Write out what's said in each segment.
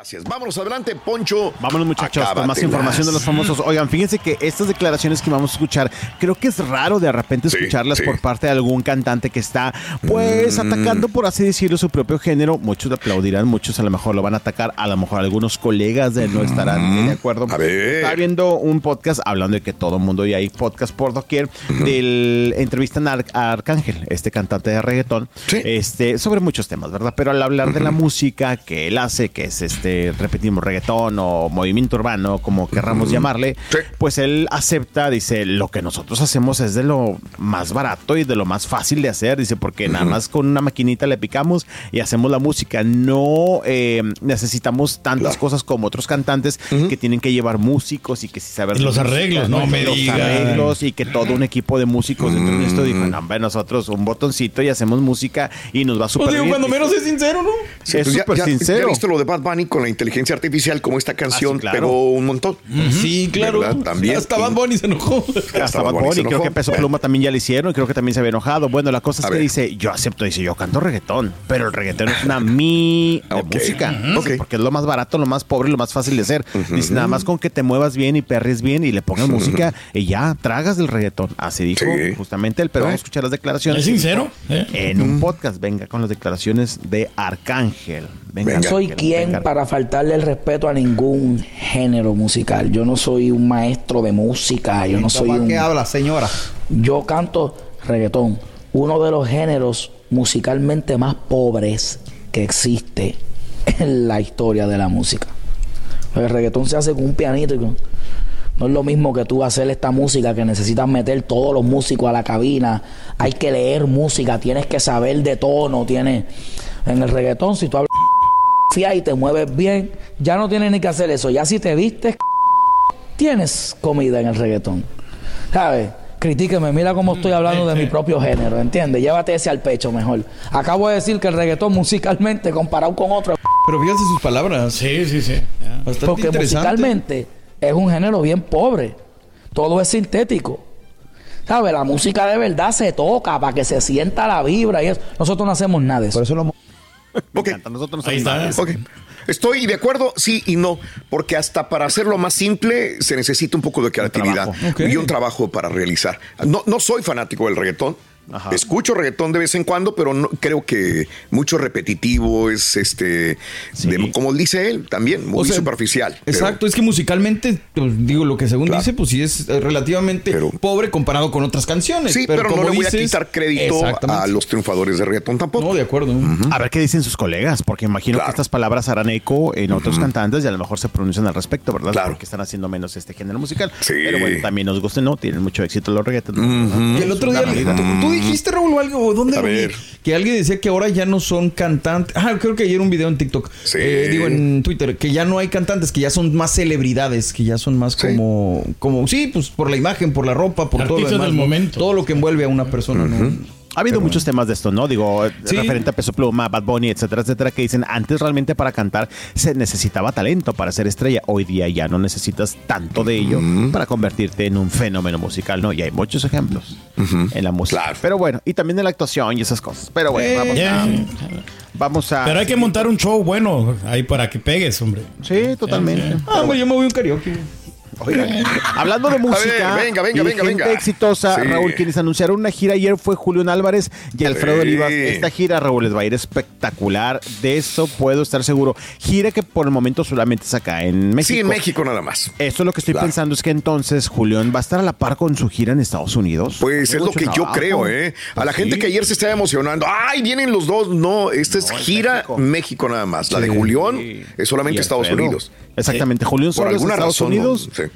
Gracias. Vámonos adelante, Poncho. Vámonos muchachos con más Acábatelas. información de los famosos. Oigan, fíjense que estas declaraciones que vamos a escuchar, creo que es raro de repente escucharlas sí. por parte de algún cantante que está, pues, Mm. atacando, por así decirlo, su propio género. Muchos aplaudirán, muchos a lo mejor lo van a atacar, a lo mejor algunos colegas de él no estarán de acuerdo. Mm. A ver. Estaba viendo un podcast hablando de que todo el mundo y hay podcast por doquier del entrevistan a, Ar- a Arcángel, este cantante de reggaetón, Sí. este, sobre muchos temas, ¿verdad? Pero al hablar de la música que él hace, que es este, repetimos, reggaetón o movimiento urbano, como querramos llamarle, Sí. pues él acepta, dice, lo que nosotros hacemos es de lo más barato y de lo más fácil de hacer, dice, porque nada más con una maquinita le picamos y hacemos la música. No eh, necesitamos tantas Claro. cosas como otros cantantes que tienen que llevar músicos y que si saber Y los arreglos, no me los digan. arreglos y que todo un equipo de músicos dentro de esto dijo, no, hombre, nosotros un botoncito y hacemos música y nos va súper Pues digo, bien. cuando menos es sincero, ¿no? Sí, es pues súper ya, sincero. Ya viste lo de Bad Bunny con la inteligencia artificial, como esta canción Ah, sí, claro. pegó un montón. Sí, claro. ¿Verdad? También. Hasta Bad Bunny se enojó. Hasta Bad Bunny Bunny, se creo que Peso Pluma también ya le hicieron, creo que también se había enojado. Bueno, la cosa es A que ver. dice, yo acepto, dice, yo canto reggaetón, pero el reggaetón es una mi de música, porque es lo más barato, lo más pobre, lo más fácil de hacer. Dice, nada más con que te muevas bien y perres bien y le pongas música y ya, tragas del reggaetón. Así dijo Sí. justamente él, pero vamos a escuchar las declaraciones. ¿Es sincero? ¿Eh? En un podcast, venga con las declaraciones de Arcángel. Venga, Venga. soy quien venga. para faltarle el respeto a ningún género musical. Yo no soy un maestro de música, yo no soy ¿Para un... qué habla, señora? Yo canto reggaetón, uno de los géneros musicalmente más pobres que existe en la historia de la música. El reggaetón se hace con un pianito y con... No es lo mismo que tú hacer esta música que necesitas meter todos los músicos a la cabina. Hay que leer música, tienes que saber de tono, tienes... En el reggaetón, si tú hablas y te mueves bien, ya no tienes ni que hacer eso. Ya si te vistes, tienes comida en el reggaetón. ¿Sabes? Critíqueme, mira cómo estoy hablando de mi propio género, ¿entiendes? Llévate ese al pecho mejor. Acabo de decir que el reggaetón musicalmente, comparado con otro, Pero fíjate sus palabras. Sí, sí, sí. Bastante porque interesante. musicalmente es un género bien pobre. Todo es sintético. ¿Sabes? La música de verdad se toca para que se sienta la vibra y eso. Nosotros no hacemos nada de eso. Por eso lo... Me Ok. encanta, Nosotros no Ahí sabemos está. nada de eso. Ok. Estoy de acuerdo, sí y no, porque hasta para hacerlo más simple se necesita un poco de creatividad y un trabajo para realizar. No, no soy fanático del reggaetón. Ajá. Escucho reggaetón de vez en cuando, pero no, creo que mucho repetitivo es este, de- como dice él, también muy O sea, superficial. pero- Exacto, es que musicalmente, pues, digo, lo que según Claro. dice, pues sí es eh, relativamente Pero- pobre comparado con otras canciones. Sí, pero, no como le voy a quitar crédito a los triunfadores de reggaetón tampoco. No, de acuerdo. A ver qué dicen sus colegas, porque imagino Claro. que estas palabras harán eco en otros cantantes y a lo mejor se pronuncian al respecto, ¿verdad? Claro. Porque están haciendo menos este género musical. Sí. Pero bueno, también nos guste, ¿no? Tienen mucho éxito los reggaeton. Y el otro día, tú, tú dijiste, Raúl, algo, ¿dónde A ver. Que alguien decía que ahora ya no son cantantes. Ah, creo que ayer un video en TikTok. Sí. Eh, digo, en Twitter, que ya no hay cantantes, que ya son más celebridades, que ya son más Sí. como, como, sí, pues por la imagen, por la ropa, por todo lo demás. momento. Todo lo que envuelve a una persona, ¿no? Ha habido muchos temas de esto, ¿no? Digo, Sí. referente a Peso Pluma, Bad Bunny, etcétera, etcétera, que dicen antes realmente para cantar se necesitaba talento para ser estrella. Hoy día ya no necesitas tanto de ello para convertirte en un fenómeno musical, ¿no? Y hay muchos ejemplos en la música. Claro. Pero bueno, y también en la actuación y esas cosas. Pero bueno, vamos Ya. a. Vamos a. Pero hay que montar un show bueno ahí para que pegues, hombre. Sí, totalmente. Ah, hombre, yo me voy a un karaoke. Oigan, hablando de música, ver, venga, venga, y venga, gente venga. exitosa, Sí. Raúl, quienes anunciaron una gira ayer fue Julián Álvarez y Alfredo Sí. Olivas. Esta gira, Raúl, les va a ir espectacular. De eso puedo estar seguro. Gira que por el momento solamente es acá en México. Sí, en México nada más. Esto es lo que estoy Claro. pensando es que entonces Julián va a estar a la par con su gira en Estados Unidos. Pues es lo que yo creo, ¿eh? A la Sí. gente que ayer se estaba emocionando, ¡ay, vienen los dos! No, esta es No, es gira México. México. nada más. La de Julián Sí. es solamente Estados. Unidos. Exactamente, Julián Por solo es alguna Estados razón. Unidos. no- sí.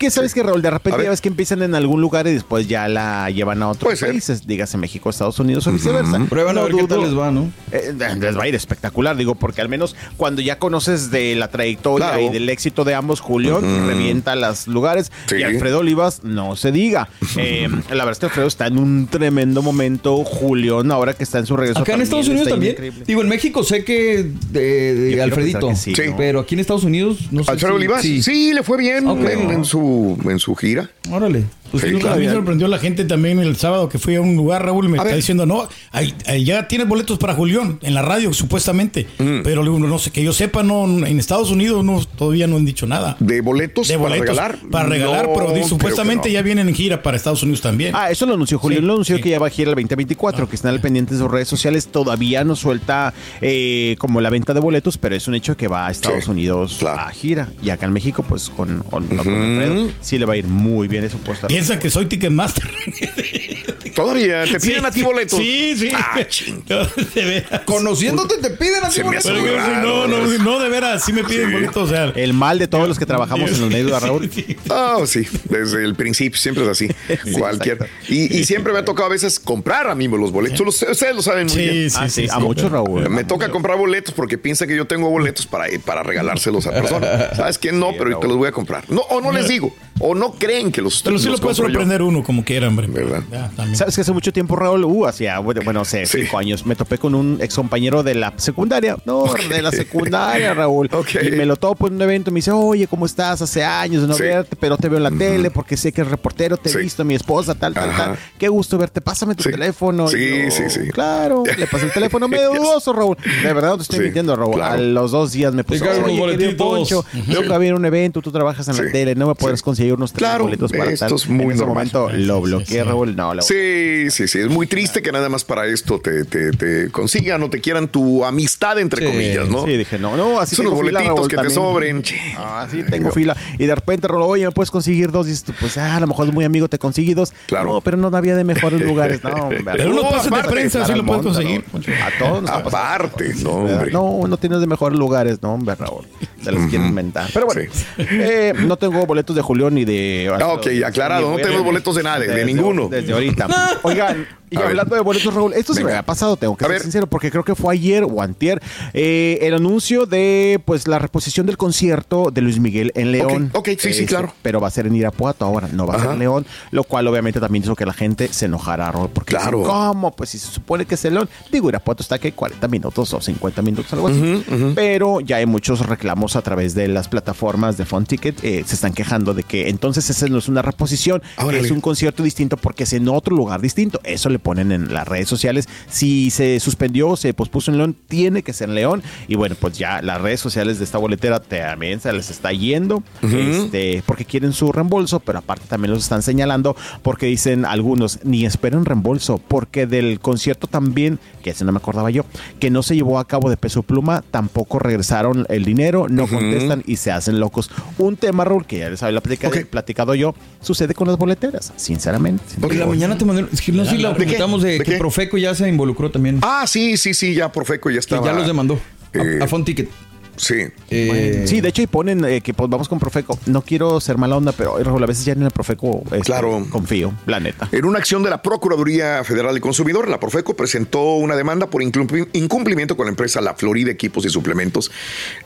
¿Qué sabes que Raúl? De A repente ya ves que empiezan en algún lugar y después ya la llevan a Puede otros ser. países, dígase México, Estados Unidos o viceversa. Prueban a No qué tal dudo- les va, ¿no? Eh, les va a ir espectacular, digo, porque al menos cuando ya conoces de la trayectoria Claro. y del éxito de ambos, Julián revienta los lugares Sí. y Alfredo Olivas no se diga. Eh, la verdad es que Alfredo está en un tremendo momento. Julián, ahora que está en su regreso. Acá en Estados Unidos también. increíble. Digo, en México sé que de, Alfredito. que sí, ¿no? Pero aquí en Estados Unidos no sé. Alfredo si- Olivas, sí. le fue bien en su, en su gira. Órale. Pues Sí, nunca A mí me sorprendió la gente también el sábado que fui a un lugar, Raúl, y me A está ver. diciendo, no, ahí- ahí ya tienes boletos para Julián en la radio, supuestamente. Mm. Pero no sé, que yo sepa, no, en Estados Unidos no, todavía no han dicho nada. ¿De boletos, De boletos para regalar? Para regalar, No, pero supuestamente no. ya vienen en gira para Estados Unidos también. Ah, eso lo anunció Julián, Sí, lo anunció sí. que ya va a gira el 2024, que están al pendiente de sus redes sociales. Todavía no suelta eh, como la venta de boletos, pero es un hecho que va a Estados Sí, Unidos claro. a gira. Y acá en México, pues con, con, con Alfredo, sí le va a ir muy bien, eso puesto. Piensan que soy Ticketmaster. Todavía te piden Sí, a ti boletos. Sí, sí. Ah, veras. Conociéndote te piden que- raro. no, no, no, de veras, sí me piden Sí. boletos. O sea, El mal de todos los que trabajamos en los medios de Raúl. Sí, sí. Ah, sí, desde el principio siempre es así. Cualquier. Y, y siempre me ha tocado a veces comprar a mí los boletos. Ustedes lo saben muy Sí, bien. sí, Ah, sí, sí, a sí. muchos, Raúl. Me toca comprar boletos porque piensa que yo tengo boletos para, para regalárselos a personas. ¿Sabes qué? No, pero te los voy a comprar. No, o no les digo. O no creen que los Pero los puede compro yo. sorprender uno como quiera, hombre. ¿Verdad? Ya. ¿Sabes que hace mucho tiempo, Raúl? Uh, hacía, bueno, bueno, hace Sí. cinco años, me topé con un ex compañero de la secundaria. No, de la secundaria, Raúl. Ok. Y me lo topo en un evento y me dice, oye, ¿cómo estás? Hace años de no Sí. verte, pero te veo en la tele porque sé que eres reportero, te he Sí. visto, mi esposa, tal, tal, Ajá. tal. Qué gusto verte, pásame tu Sí. teléfono. Sí, Y yo, sí, sí. Claro, le pasé el teléfono medio dudoso, Raúl. De verdad, no te estoy Sí, mintiendo, Raúl. claro. A los dos días me puso, oye, querido. Poncho, tengo que haber un evento, tú trabajas en la tele, no me podrás Sí. conseguir unos tres boletos para esto tal. Muy en ese normal. momento lo bloqueé, Raúl. No, la Sí, sí, sí. Es muy triste que nada más para esto te, te, te consigan o te quieran tu amistad, entre Sí, comillas, ¿no? Sí, dije, no, no, así Son los fila, boletitos Raúl, que te sobren. che. Ah, sí, tengo fila. Y de repente, Raúl, oye, ¿me puedes conseguir dos? Y dices tú, pues, ah, a lo mejor es muy amigo, te conseguí dos. Claro. No, pero no había de mejores lugares. No, hombre. Pero unos No, pases de aparte, prensa sí lo puedes conseguir. A todos. Aparte, no, hombre. No, no tienes de mejores lugares, no, hombre, Raúl. Se los quieren inventar. Pero bueno, eh, no tengo boletos de Julián ni de. Ah, ok, aclarado, no tenemos boletos de nadie, de ninguno. Desde ahorita. Oigan, y A ver. hablando de boletos, Raúl, esto se me ha pasado, tengo que A ser ver. sincero, porque creo que fue ayer o antier, eh, el anuncio de pues la reposición del concierto de Luis Miguel en León. ok, sí, sí, claro. Pero va a ser en Irapuato ahora, no va a ser en León, lo cual obviamente también hizo que la gente se enojara, Raúl, porque Claro. dicen, ¿cómo? Pues si se supone que es en León. Digo, Irapuato está que 40 minutos o 50 minutos, algo así. Pero ya hay muchos reclamos a través de las plataformas de Fun Ticket, eh, se están quejando de que entonces esa no es una reposición, Órale. es un concierto distinto porque es en otro lugar distinto. Eso le ponen en las redes sociales. Si se suspendió, se pospuso en León, tiene que ser en León. Y bueno, pues ya las redes sociales de esta boletera también se les está yendo este, porque quieren su reembolso, pero aparte también los están señalando porque dicen algunos, ni esperen reembolso, porque del concierto también, que ese no me acordaba yo, que no se llevó a cabo de peso pluma, tampoco regresaron el dinero, no contestan y se hacen locos. Un tema, Raúl, que ya les había platicado, platicado yo, sucede con las boleteras, sinceramente. En la mañana te mandé. Es que no sé si la ¿De qué? Comentamos de, ¿De que qué? Profeco ya se involucró también. Ah, sí, sí, sí, ya Profeco ya que estaba. ya los demandó. A- eh, a, Fun Ticket. Sí. Eh, Sí, de hecho, y ponen eh, que pues, vamos con Profeco. No quiero ser mala onda, pero Raúl, a veces ya en el Profeco este, Claro. confío, la neta. En una acción de la Procuraduría Federal del Consumidor, la Profeco presentó una demanda por incumplimiento con la empresa La Florida Equipos y Suplementos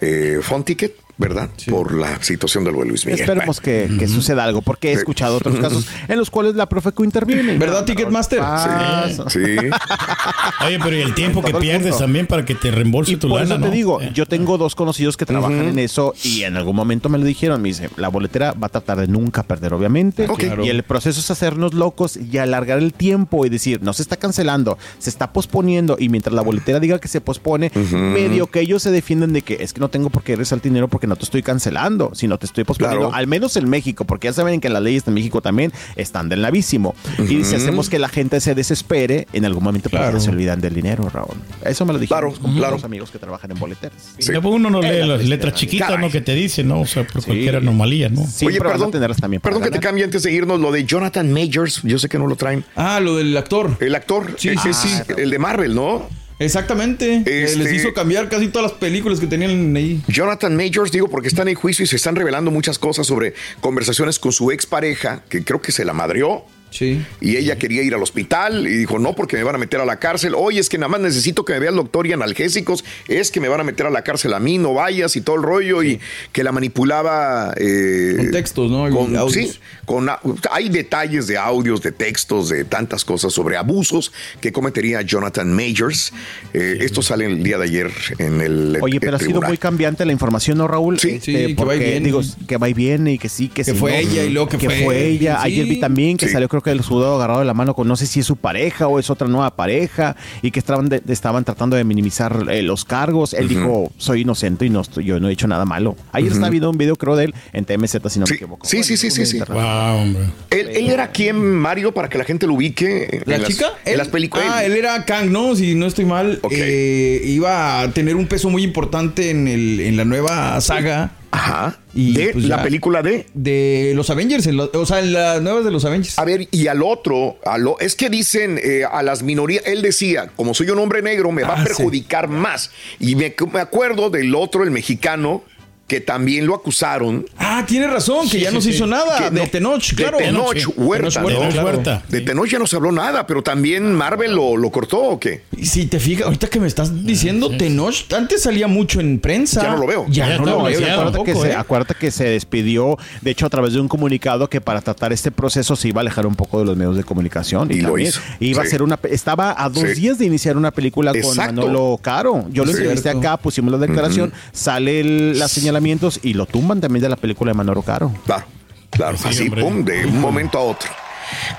eh, Fonticket, ¿verdad? Por la situación del vuelo Luis Miguel. Esperemos que, que suceda algo, porque he escuchado otros casos en los cuales la Profeco interviene. ¿Verdad, No, Ticketmaster? Sí. Oye, pero y el tiempo que el pierdes punto. también para que te reembolse Y tu por lana, eso te ¿no? digo, Eh. yo tengo dos conocidos que trabajan en eso y en algún momento me lo dijeron. Me dice, la boletera va a tratar de nunca perder, obviamente. Y el proceso es hacernos locos y alargar el tiempo y decir, no se está cancelando, se está posponiendo. Y mientras la boletera diga que se pospone, medio que ellos se defienden de que es que no tengo por qué regresar el dinero porque porque no te estoy cancelando, sino te estoy posponiendo, Claro. al menos en México, porque ya saben que las leyes en México también están del navísimo. Y si hacemos que la gente se desespere, en algún momento pues, Claro. se olvidan del dinero, Raúl. Eso me lo dijeron Claro, compañeros, claro. amigos que trabajan en boleteras. Sí. Uno no lee la las letras chiquitas, caray. ¿no? Que te dicen, ¿no? O sea, por cualquier anomalía, ¿no? Siempre Oye, perdón, tenerlas también para perdón que te cambie antes de irnos lo de Jonathan Majors. Yo sé que no lo traen. Ah, lo del actor. El actor, Sí, eh, sí, eh, sí. el de Marvel, ¿no? Exactamente. Este- Les hizo cambiar casi todas las películas que tenían ahí. Jonathan Majors, digo, porque están en juicio y se están revelando muchas cosas sobre conversaciones con su expareja, que creo que se la madrió. Sí. Y ella quería ir al hospital y dijo, no, porque me van a meter a la cárcel. Oye, es que nada más necesito que me vea el doctor y analgésicos. Es que me van a meter a la cárcel a mí, no vayas y todo el rollo. Y que la manipulaba. eh, Con textos, ¿no? Con- audios. sí, con, hay detalles de audios, de textos, de tantas cosas sobre abusos que cometería Jonathan Majors. Eh, Esto sale el día de ayer en el. Oye, el pero ha sido muy cambiante la información, ¿no, Raúl? Sí. Este, Sí, que va y porque, viene. Digo, que va y viene y que sí, que, Que sí. fue ¿no? ella y luego que fue- ella. sí. Ayer vi también que Sí. salió, creo que el sudado agarrado de la mano con no sé si es su pareja o es otra nueva pareja y que estaban, de- estaban tratando de minimizar eh, los cargos. Él dijo, soy inocente y no estoy, yo no he hecho nada malo. Ayer estaba viendo un video, creo, de él en TMZ, si no Sí. me equivoco. Sí, sí, sí, sí, sí. Internet. Wow, hombre. ¿Él, él era quién, Mario, para que la gente lo ubique? en ¿La las- chica? En Él- las películas. Ah, él era Kang, ¿no? Si no estoy mal. Ok. Eh, iba a tener un peso muy importante en, el, en la nueva saga Ajá. Y, de pues, la ya. película de. de los Avengers. en lo- o sea, en las nuevas de los Avengers. A ver, y al otro, a lo, es que dicen eh, a las minorías, él decía, como soy un hombre negro, me va Ah, a sí. perjudicar más. Y me, me acuerdo del otro, el mexicano, que también lo acusaron Ah, tiene razón, que Sí, ya sí, no se sí. hizo nada. Que de no- Tenoch, de claro. Tenoch Sí. Huerta, Tenoch ¿no? Tenoch claro. Huerta. De Tenoch ya no se habló nada, pero también Marvel lo, lo cortó o qué? Y Si te fijas, ahorita que me estás diciendo Tenoch, antes salía mucho en prensa. Ya no lo veo. Ya, Ya no lo veo bloqueado. acuérdate, que tampoco, se, ¿eh? acuérdate que se despidió, de hecho, a través de un comunicado que para tratar este proceso se iba a alejar un poco de los medios de comunicación. Y lo también hizo, Iba a ser una, estaba a dos Sí. días de iniciar una película con. Manolo Caro. Yo lo Sí. entrevisté acá, pusimos la declaración, sale el- los señalamientos y lo tumban también de la película de Manolo Caro. Claro, claro, Sí, así, hombre. pum, de un momento a otro.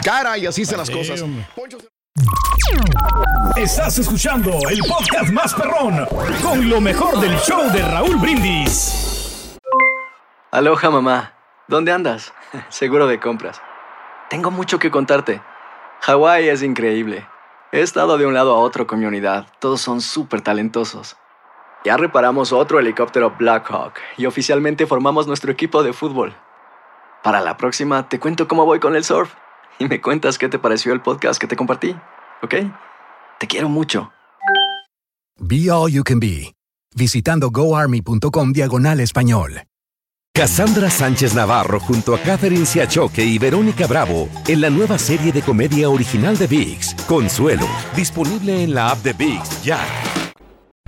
Cara, y así están las cosas. Estás escuchando el podcast más perrón con lo mejor del show de Raúl Brindis. Aloha mamá, ¿dónde andas? Seguro de compras. Tengo mucho que contarte. Hawái es increíble. He estado de un lado a otro con mi unidad. Todos son súper talentosos. Ya reparamos otro helicóptero Blackhawk y oficialmente formamos nuestro equipo de fútbol. Para la próxima te cuento cómo voy con el surf y me cuentas qué te pareció el podcast que te compartí, ¿ok? Te quiero mucho. Be All You Can Be, visitando goarmy.com diagonal español. Cassandra Sánchez Navarro junto a Catherine Siachoque y Verónica Bravo en la nueva serie de comedia original de VIX, Consuelo, disponible en la app de VIX ya.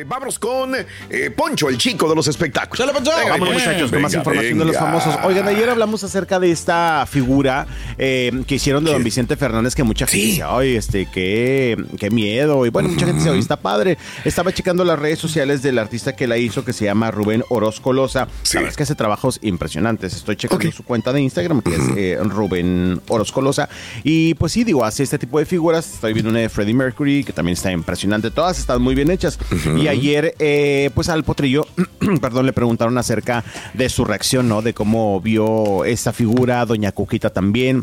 Sí, vámonos con eh, Poncho, el chico de los espectáculos. Venga, Vámonos, muchachos, con más venga, información de los famosos. Oigan, ayer hablamos acerca de esta figura eh, que hicieron de don Vicente Fernández, que mucha gente Sí. dice, ay, este, qué, qué miedo. Y bueno, mucha gente dice, oye, está padre. Estaba checando las redes sociales del artista que la hizo, que se llama Rubén Orozco Loza. Sí. La verdad es que hace trabajos impresionantes. Estoy checando su cuenta de Instagram, que es eh, Rubén Orozco Loza. Y pues sí, digo, hace este tipo de figuras. Estoy viendo una de Freddie Mercury, que también está impresionante. Todas están muy bien hechas. Y ayer, eh, pues al potrillo, perdón, le preguntaron acerca de su reacción, ¿no? De cómo vio esta figura, Doña Cuquita también.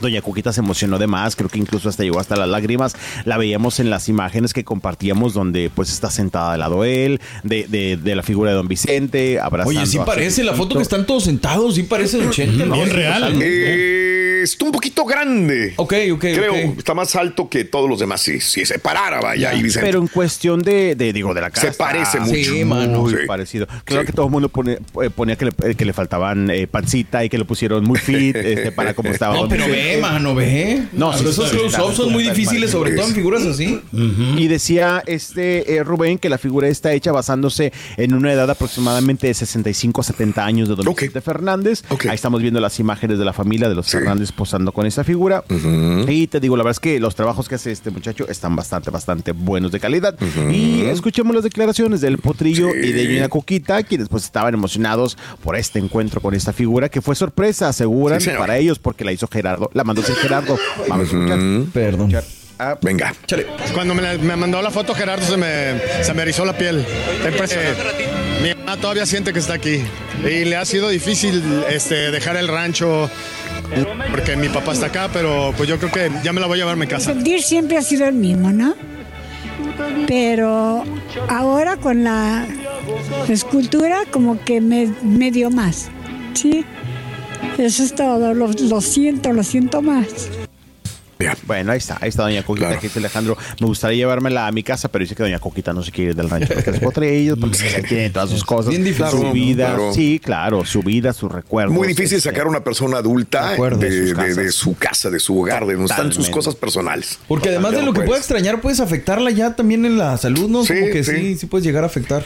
Doña Cuquita se emocionó de más, creo que incluso hasta llegó hasta las lágrimas. La veíamos en las imágenes que compartíamos donde pues está sentada al lado de él, de, de- de la figura de Don Vicente, abrazando Oye, sí parece la foto que están todos sentados, sí parece de 80, ¿no? Bien real. Eh, está un poquito grande. Ok, ok, Creo, ok. está más alto que todos los demás. Si, si se parara, vaya, ahí Vicente. Pero en cuestión de, de, digo, de la casa. Se parece mucho. Sí, mano. Muy Sí. parecido. Claro que todo el mundo pone- eh, ponía que le, que le faltaban eh, pancita y que lo pusieron muy fit este, para cómo estaba. No, pero ve, mano, ve. No, sí, esos sí, close-ups son muy difíciles, sobre todo en figuras así. Y decía este eh, Rubén que la figura está hecha basándose en una edad aproximadamente de 65 a 70 años de Don Vicente Fernández. Ahí estamos viendo las imágenes de la familia de los Fernández posando con esa figura. Y te digo, la verdad es que los trabajos que hace este muchacho están bastante, bastante buenos de calidad. Y escuchemos las declaraciones del Potrillo y de Ñuña Coquita, quienes pues estaban emocionados por este encuentro con esta figura, que fue sorpresa, aseguran, Sí, para ellos, porque la hizo Gerardo, la mandó hacer Gerardo. Vamos a escuchar. Perdón. Venga. Cuando me, la- me mandó la foto Gerardo se me, se me erizó la piel. Mi mamá todavía siente que está aquí. Y le ha sido difícil este, dejar el rancho porque mi papá está acá, pero pues yo creo que ya me la voy a llevar a mi casa. sentir siempre ha sido el mismo, ¿no? Pero ahora con la escultura como que me, me dio más, ¿sí? Eso es todo, lo, lo siento, lo siento más. Bueno, ahí está, ahí está Doña Coquita, que dice Alejandro, me gustaría llevármela a mi casa, pero dice que Doña Coquita no se quiere ir del rancho de los tres potrillos, porque ella tiene todas sus cosas, Bien difícil. su Claro, vida, claro. sí, claro, su vida, sus recuerdos. Muy difícil este, sacar a una persona adulta de, de su casa, de su hogar, de donde están sus cosas personales. Porque además de lo que puede extrañar, puedes afectarla ya también en la salud, ¿no? Sí, Como que sí. sí, sí puedes llegar a afectar.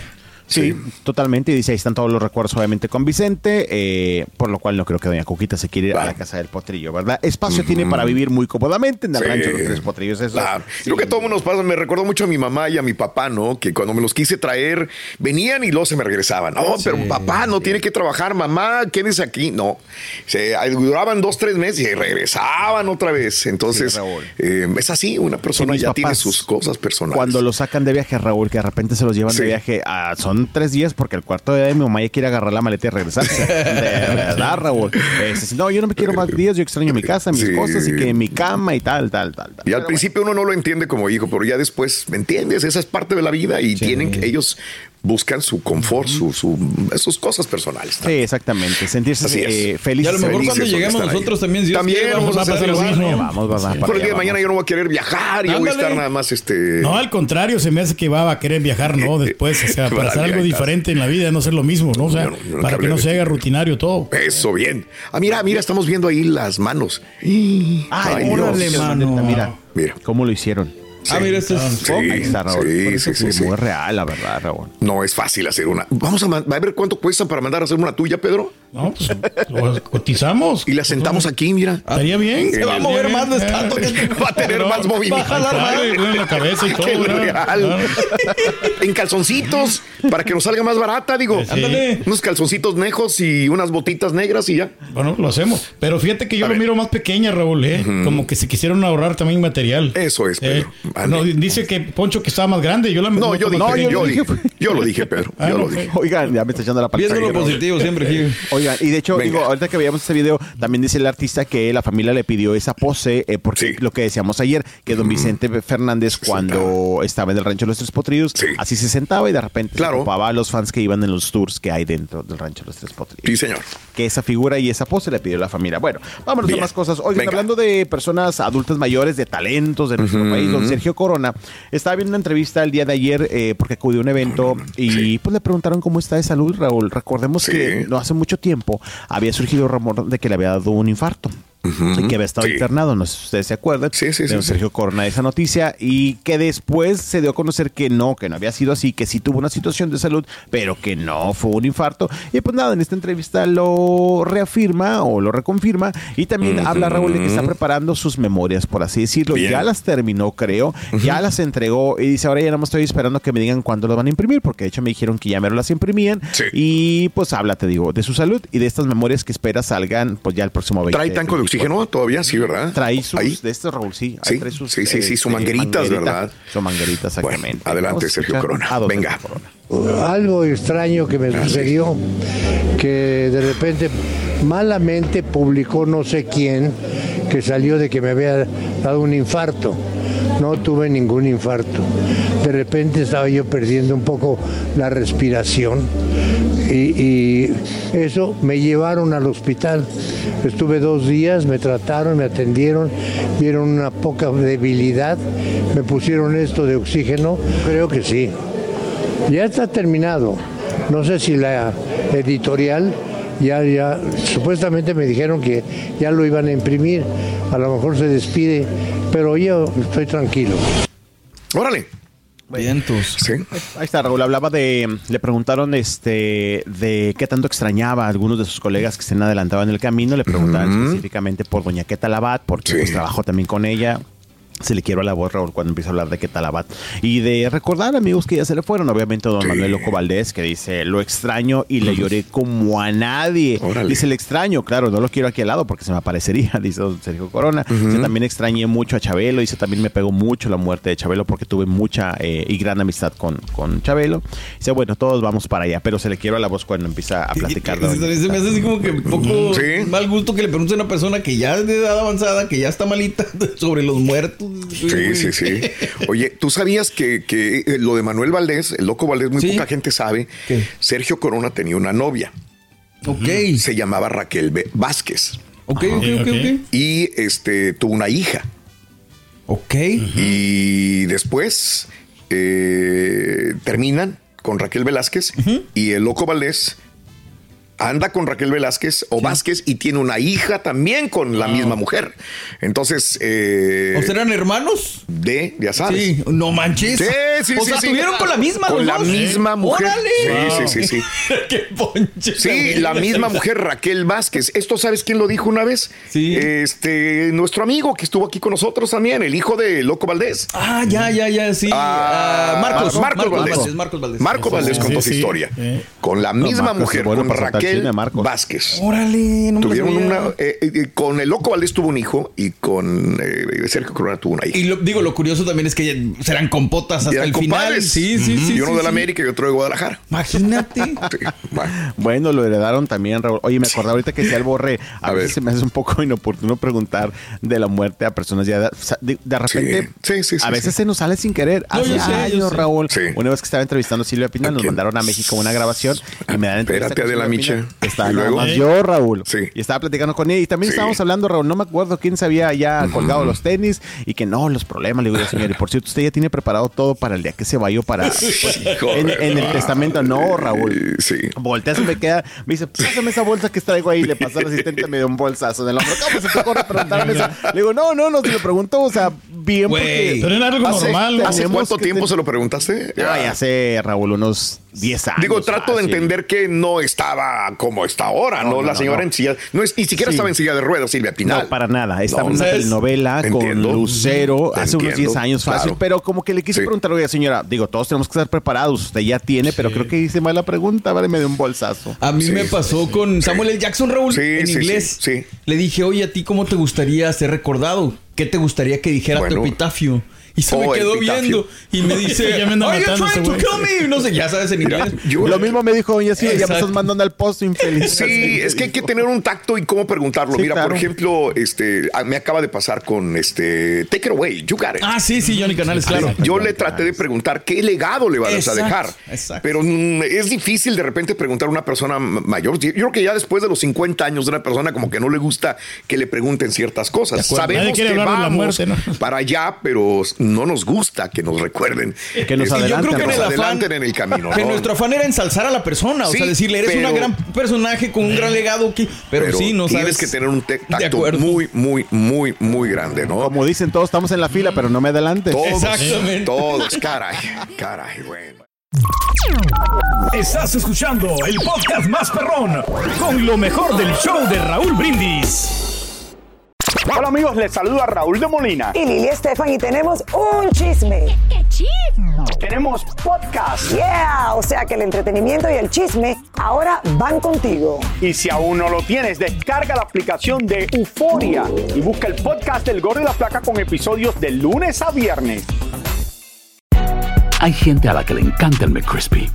Sí, totalmente. Y dice, ahí están todos los recuerdos, obviamente, con Vicente, eh, por lo cual no creo que Doña Coquita se quiera ir a la casa del potrillo, ¿verdad? Espacio tiene para vivir muy cómodamente en el Sí. rancho de los tres potrillos. Eso. Claro. Creo que todo mundo nos pasa. Me recuerdo mucho a mi mamá y a mi papá, ¿no? Que cuando me los quise traer, venían y luego se me regresaban. No, pero papá no tiene que trabajar, mamá, quédese aquí. No. Se duraban dos, tres meses y regresaban otra vez. Entonces, eh, es así, una persona ya tiene sus cosas personales. Cuando los sacan de viaje, Raúl, que de repente se los llevan de viaje, a- son tres días porque el cuarto día de mi mamá ya quiere agarrar la maleta y regresarse. de verdad, Raúl. Este, no, yo no me quiero más días, yo extraño mi casa, mis Sí. cosas y que mi cama y tal, tal, tal. tal. Y al principio uno no lo entiende como hijo, pero ya después, ¿me entiendes? Esa es parte de la vida y tienen que ellos buscan su confort, su, su- sus cosas personales. Sí, exactamente. Sentirse Así es. eh, felices. Y a lo mejor cuando lleguemos nosotros también, si También quiere, vamos a hacer lo mismo. Vamos, vamos, Por el día de mañana yo no voy a querer viajar, yo voy a estar nada más este. No, al contrario, se me hace que va a querer viajar, ¿no? Después, o sea, para hacer algo diferente en la vida, no ser lo mismo, ¿no? O sea, no para que no se haga rutinario todo. Eso, bien. Ah, mira, mira, estamos viendo ahí las manos. Ay, Ay, Dios. órale, mano. Mira, Mira. cómo lo hicieron. Sí. Ah, mira, este es- Sí, Ahí está, Raúl. sí, sí, es sí, muy real, la verdad, Raúl. No es fácil hacer una. Vamos a, a ver cuánto cuesta para mandar a hacer una tuya, Pedro. No, pues lo cotizamos. Y la sentamos aquí, mira. Estaría bien. Se va a mover más de estatua Va a tener más movimiento. Va a jalar más. en la cabeza y todo. Qué real. En calzoncitos, para que nos salga más barata, digo. Sí. Ándale. Unos calzoncitos nejos y unas botitas negras y ya. Bueno, lo hacemos. Pero fíjate que yo lo miro más pequeña, Raúl, ¿eh? Como que se quisieron ahorrar también material. Eso es, Eh, No, dice que Poncho que estaba más grande. Yo la No, yo dije, No, yo yo, lo dije, dije. yo lo dije, Pedro. Ah, Yo no, lo dije. Oigan, ya me está echando la palabra. Viendo lo positivo siempre, Gil. Oigan, y de hecho, Venga. digo, ahorita que veíamos este video, también dice el artista que la familia le pidió esa pose, eh, porque lo que decíamos ayer, que don Vicente Fernández, cuando estaba en el rancho de los Tres Potrillos, así se sentaba y de repente se ocupaba a los fans que iban en los tours que hay dentro del rancho de los Tres Potrillos. Sí, señor. Que esa figura y esa pose le pidió la familia. Bueno, vámonos Bien. a más cosas. Oigan, Venga. hablando de personas adultas mayores, de talentos de nuestro país, don Sergio Corona, estaba viendo una entrevista el día de ayer eh, porque acudió a un evento y pues le preguntaron cómo está de salud, Raúl. Recordemos que no hace mucho tiempo había surgido rumor de que le había dado un infarto. Y que había estado Sí. internado, no sé si ustedes se acuerdan. Sí, sí, de. Sergio Corona esa noticia y que después se dio a conocer que no, que no había sido así, que sí tuvo una situación de salud, pero que no fue un infarto. Y pues nada, en esta entrevista lo reafirma o lo reconfirma y también habla Raúl de que está preparando sus memorias, por así decirlo. Bien. Ya las terminó, creo, ya las entregó y dice, ahora ya no me estoy esperando que me digan cuándo las van a imprimir, porque de hecho me dijeron que ya me las imprimían. Y pues habla, te digo, de su salud y de estas memorias que espera salgan pues ya el próximo 20. ¿Trae tanco de oxígeno todavía? Sí, ¿verdad? Trae sus Ahí. de estos Raúl, sí. Sí, trae sus, sí, sí, sí, su este, mangueritas, manguerita, ¿verdad? Su manguerita, exactamente. adelante, Sergio Corona. Venga. Algo extraño que me sucedió, que de repente malamente publicó no sé quién que salió de que me había dado un infarto. No tuve ningún infarto. De repente estaba yo perdiendo un poco la respiración Y, eso me llevaron al hospital. Estuve dos días, me trataron, me atendieron, vieron una poca debilidad, me pusieron esto de oxígeno. Creo que sí. Ya está terminado. No sé si la editorial ya, ya, supuestamente me dijeron que ya lo iban a imprimir. A lo mejor se despide, pero yo estoy tranquilo. Órale. Vientos. Sí. Ahí está, Raúl. Hablaba de. Le preguntaron este de qué tanto extrañaba a algunos de sus colegas que se han adelantado en el camino. Le preguntaban específicamente por Doña Queta Labat, porque pues, trabajó también con ella. Se le quiero a la voz, Raúl, cuando empieza a hablar de Queta Labat. Y de recordar amigos que ya se le fueron. Obviamente, don Manuel Loco Valdés, que dice: Lo extraño y le lloré como a nadie. Dice: Le extraño, claro, no lo quiero aquí al lado porque se me aparecería, dice don Sergio Corona. Dice: También extrañé mucho a Chabelo. Dice: También me pegó mucho la muerte de Chabelo porque tuve mucha eh, y gran amistad con, con Chabelo. Dice: Bueno, todos vamos para allá, pero se le quiero a la voz cuando empieza a platicar. Se doña se me hace así como que un poco mal gusto que le pregunte a una persona que ya es de edad avanzada, que ya está malita, sobre los muertos. Sí, sí, sí. Oye, ¿tú sabías que, que, eh, lo de Manuel Valdés, el loco Valdés, muy poca gente sabe? Sergio Corona tenía una novia. Ok. Se llamaba Raquel B- Vázquez. Ok, ok, ok, ok. Y este tuvo una hija. Ok. Y después eh, terminan con Raquel Velázquez y el loco Valdés anda con Raquel Velázquez o Vázquez y tiene una hija también con la misma mujer. Entonces, eh, ¿O serán hermanos? de, ya sabes. Sí, no manches. Sí, sí, o sí, sea, sí. estuvieron con la misma Con la dos? misma mujer. ¡Órale! Sí, sí, sí, sí. Qué ponche. Sí, la misma mujer Raquel Vázquez. ¿Esto sabes quién lo dijo una vez? Sí. Este, nuestro amigo que estuvo aquí con nosotros también, el hijo de Loco Valdés. Ah, ya, ya, ya, sí. Ah, Ah, Marcos, Marcos Marcos Valdés. Marcos Valdés. Marco Valdés Sí, contó sí, su sí. historia. Eh. Con la No, misma Marcos, mujer, con Raquel Marcos. Vázquez. Órale, no Tuvieron una. eh, eh, con el Loco Valdés tuvo un hijo y con eh, Sergio Corona tuvo una hija. Y lo, digo, lo curioso también es que serán compotas hasta el final. compadres. Sí, sí, sí. Y uno sí, de la sí. América y otro de Guadalajara. Imagínate. Bueno, lo heredaron también, Raúl. Oye, me acordé ahorita que decía el borre. A, A veces ver. se me hace un poco inoportuno preguntar de la muerte a personas ya de, de, de repente. Sí, sí, sí, a veces sí. se nos sale sin querer. No, Hace años, sé. Raúl. Sí. Una vez que estaba entrevistando a Silvia Pinal, nos mandaron a México una grabación y me dan entrevista Espérate, con Adela Silvia Pinal. Estaba ¿Y nada más yo, Raúl. Sí. Y estaba platicando con ella. Y también Sí. estábamos hablando, Raúl. No me acuerdo quién se había ya colgado los tenis y que no, los problemas. Le digo, señor, y por cierto, usted ya tiene preparado todo para el día que se vaya para. pues, en, en el testamento. No, Raúl. Sí. Voltea, se me queda, me dice, pásame esa bolsa que traigo ahí. Le pasó al asistente, me dio un bolsazo en el hombro. ¿Cómo se te ocurre preguntarme eso? Le digo, no, no, no, se lo preguntó, o sea, bien porque... Pero era algo ¿Hace, normal. ¿hace cuánto que tiempo se lo preguntaste? Ay, hace, Raúl, unos 10 años. Digo, trato de entender que no estaba como está ahora, ¿no? No, no, la señora no. en silla, no es, ni siquiera Sí. estaba en silla de ruedas, Silvia Pinal. No, para nada. Estaba en una telenovela Entiendo. con Lucero hace unos Entiendo, 10 años fácil, claro. pero como que le quise Sí. preguntar, oiga, señora, digo, todos tenemos que estar preparados. Usted ya tiene, pero creo que hice mal la pregunta, vale, me dio un bolsazo. A mí Sí, me pasó con Samuel L. Jackson, Raúl, Sí, en sí, inglés. Le dije, oye, ¿a ti cómo te gustaría ser recordado? ¿Qué te gustaría que dijera Bueno. tu epitafio? Y se Oh, me quedó epitafio. viendo y me dice, Ya me anda "Are you trying to güey". kill me? No sé, ya sabes en inglés. yo- Lo mismo me dijo doña Silvia, ya me estás mandando al posto infeliz. Sí, es que hay que tener un tacto y cómo preguntarlo. Sí, Mira, por ejemplo, este, me acaba de pasar con este, Take It Away, You Got It. Ah, sí, sí, Johnny Canales, claro. Yo le traté de preguntar qué legado le vas a dejar. exacto. Pero mm, es difícil de repente preguntar a una persona mayor. Yo creo que ya después de los 50 años de una persona como que no le gusta que le pregunten ciertas cosas. Sabemos que vamos muerte, ¿no? para allá, pero no nos gusta que nos recuerden. Que nos yo creo que adelanten en el camino. que ¿no? nuestro afán era ensalzar a la persona, o sea, decirle, eres pero- un gran personaje con un gran legado, que, pero, sí, no tienes sabes. que tener un tacto muy, muy, muy, muy grande, ¿no? Como dicen, todos estamos en la fila, pero no me adelante. Todos, Exactamente. todos, caray, caray, bueno. Estás escuchando el podcast más perrón con lo mejor del show de Raúl Brindis. Amigos, les saluda Raúl de Molina. Y Lili Estefan y tenemos un chisme. ¡Qué chisme! Tenemos podcast. Yeah, o sea que el entretenimiento y el chisme ahora van contigo. Y si aún no lo tienes, descarga la aplicación de Euforia y busca el podcast del Gordo y la Placa con episodios de lunes a viernes. Hay gente a la que le encanta el McCrispy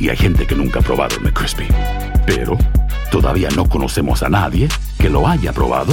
y hay gente que nunca ha probado el McCrispy. Pero todavía no conocemos a nadie que lo haya probado